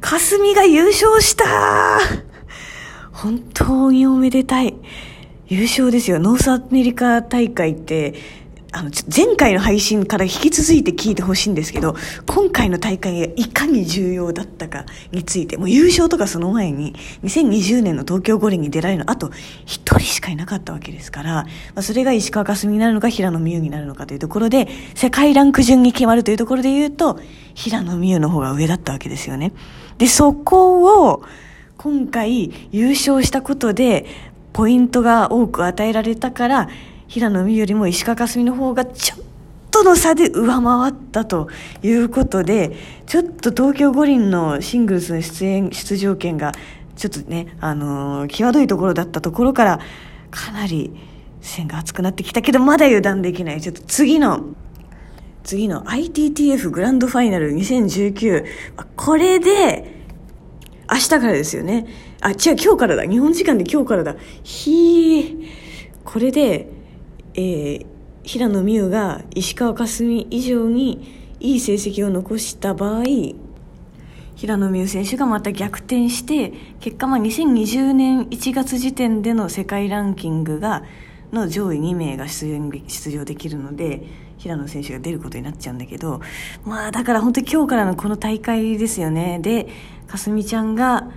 佳純が優勝した本当におめでたい。優勝ですよ。ノースアメリカ大会って、あの、前回の配信から引き続いて聞いてほしいんですけど、今回の大会がいかに重要だったかについて、もう優勝とかその前に、2020年の東京五輪に出られるの、あと一人しかいなかったわけですから、まあ、それが石川佳純になるのか、平野美宇になるのかというところで、世界ランク順に決まるというところで言うと、平野美宇の方が上だったわけですよね。で、そこを、今回優勝したことで、ポイントが多く与えられたから、平野美よりも石川佳純の方がちょっとの差で上回ったということで、ちょっと東京五輪のシングルスの出演、出場権が、ちょっとね、あのー、際どいところだったところから、かなり線が厚くなってきたけど、まだ油断できない。ちょっと次の、次の ITTF グランドファイナル2019。これで、明日からですよね。あ、違う、今日からだ。日本時間で今日からだ。ひー。これで、えー、平野美宇が石川佳純以上にいい成績を残した場合平野美宇選手がまた逆転して結果まあ2020年1月時点での世界ランキングがの上位2名が出場できるので平野選手が出ることになっちゃうんだけどまあだから本当に今日からのこの大会ですよね。でかすみちゃんが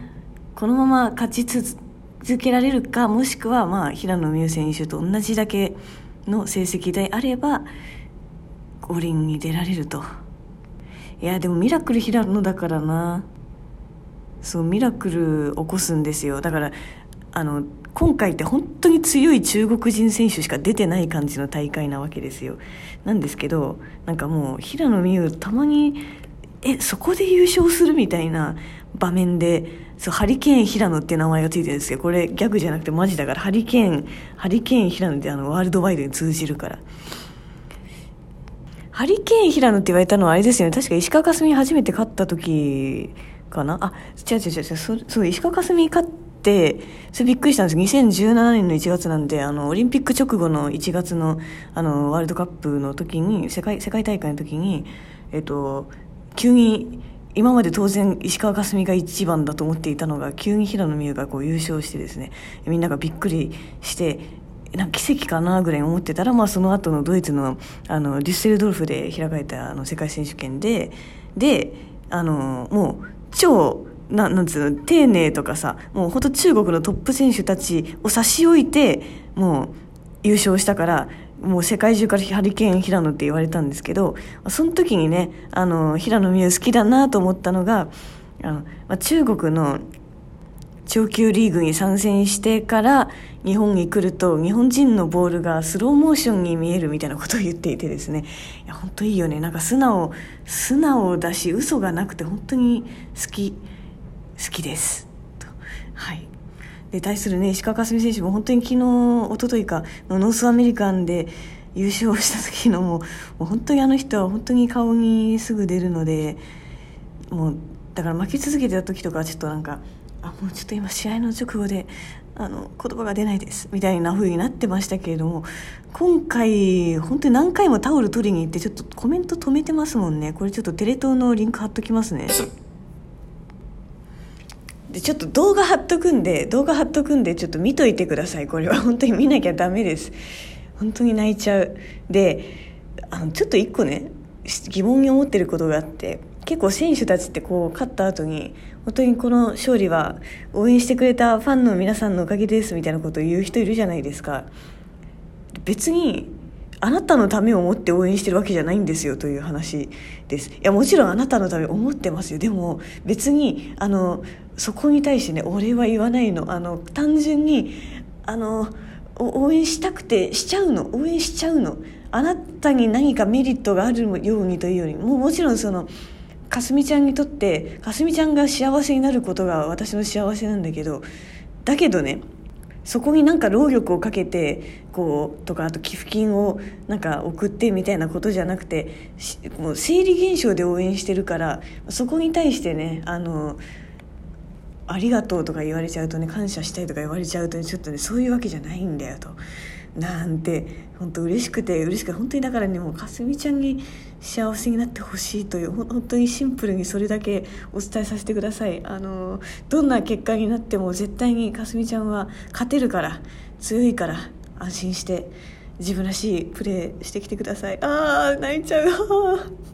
このまま勝ち続けられるかもしくはまあ平野美宇選手と同じだけの成績であれば五輪に出られると。いやでもミラクル平野だからな。そうミラクル起こすんですよ。だからあの今回って本当に強い中国人選手しか出てない感じの大会なわけですよ。なんですけどなんかもう平野美宇たまにえそこで優勝するみたいな場面でそうハリケーン平野って名前がついてるんですけどこれギャグじゃなくてマジだからハリケーンハリケーン平野ってあのワールドワイドに通じるから。ハリケーン平野って言われたのはあれですよね。確か石川佳純初めて勝った時かな？あ違う違う違うそそう石川佳純勝ってそれびっくりしたんです。2017年の1月なんであのオリンピック直後の1月のあのワールドカップの時に世界世界大会の時にえっと急に今まで当然石川佳純が一番だと思っていたのが急に平野美宇がこう優勝してですねみんながびっくりしてなんか奇跡かなぐらい思ってたら、まあ、その後のドイツのあのデュッセルドルフで開かれたあの世界選手権でであのもう超ななんつうの丁寧とかさもう本当中国のトップ選手たちを差し置いてもう優勝したからもう世界中からハリケーン平野って言われたんですけど、その時にね、あの、平野美宇好きだなと思ったのが、あの、まあ、中国の長級リーグに参戦してから日本に来ると日本人のボールがスローモーションに見えるみたいなことを言っていてですね。いや本当いいよね。なんか素直素直だし嘘がなくて本当に好き好きです。はい。で対するね石川佳純選手も本当に昨日一昨日かのノースアメリカンで優勝した時のもう本当にあの人は本当に顔にすぐ出るのでもうだから負け続けてた時とかちょっとなんかあもうちょっと今試合の直後であの言葉が出ないですみたいな風になってましたけれども今回本当に何回もタオル取りに行ってちょっとコメント止めてますもんねこれちょっとテレ東のリンク貼っときますね。でちょっと動画貼っとくんで動画貼っとくんでちょっと見といてください。これは。本当に見なきゃダメです。本当に泣いちゃう。であのちょっと一個ね疑問に思ってることがあって結構選手たちってこう勝った後に本当にこの勝利は応援してくれたファンの皆さんのおかげですみたいなことを言う人いるじゃないですか。別にあなたのためを思って応援してるわけじゃないんですよという話です。いや、もちろんあなたのため思ってますよ。でも、別に、あの、そこに対してね、俺は言わないの。あの、単純に、あの、応援したくてしちゃうの。応援しちゃうの。あなたに何かメリットがあるようにというよりも、もちろんその、かすみちゃんにとって、かすみちゃんが幸せになることが私の幸せなんだけど、だけどね、そこになんか労力をかけてこうとかあと寄付金をなんか送ってみたいなことじゃなくてもう生理現象で応援してるからそこに対してねあのありがとうとか言われちゃうとね感謝したいとか言われちゃうと、ね、ちょっとねそういうわけじゃないんだよと。なんて本当嬉しくて嬉しくて本当にだからねもうかすみちゃんに幸せになってほしいという本当にシンプルにそれだけお伝えさせてください。あのどんな結果になっても絶対にかすみちゃんは勝てるから強いから安心して自分らしいプレーしてきてください。ああ泣いちゃう。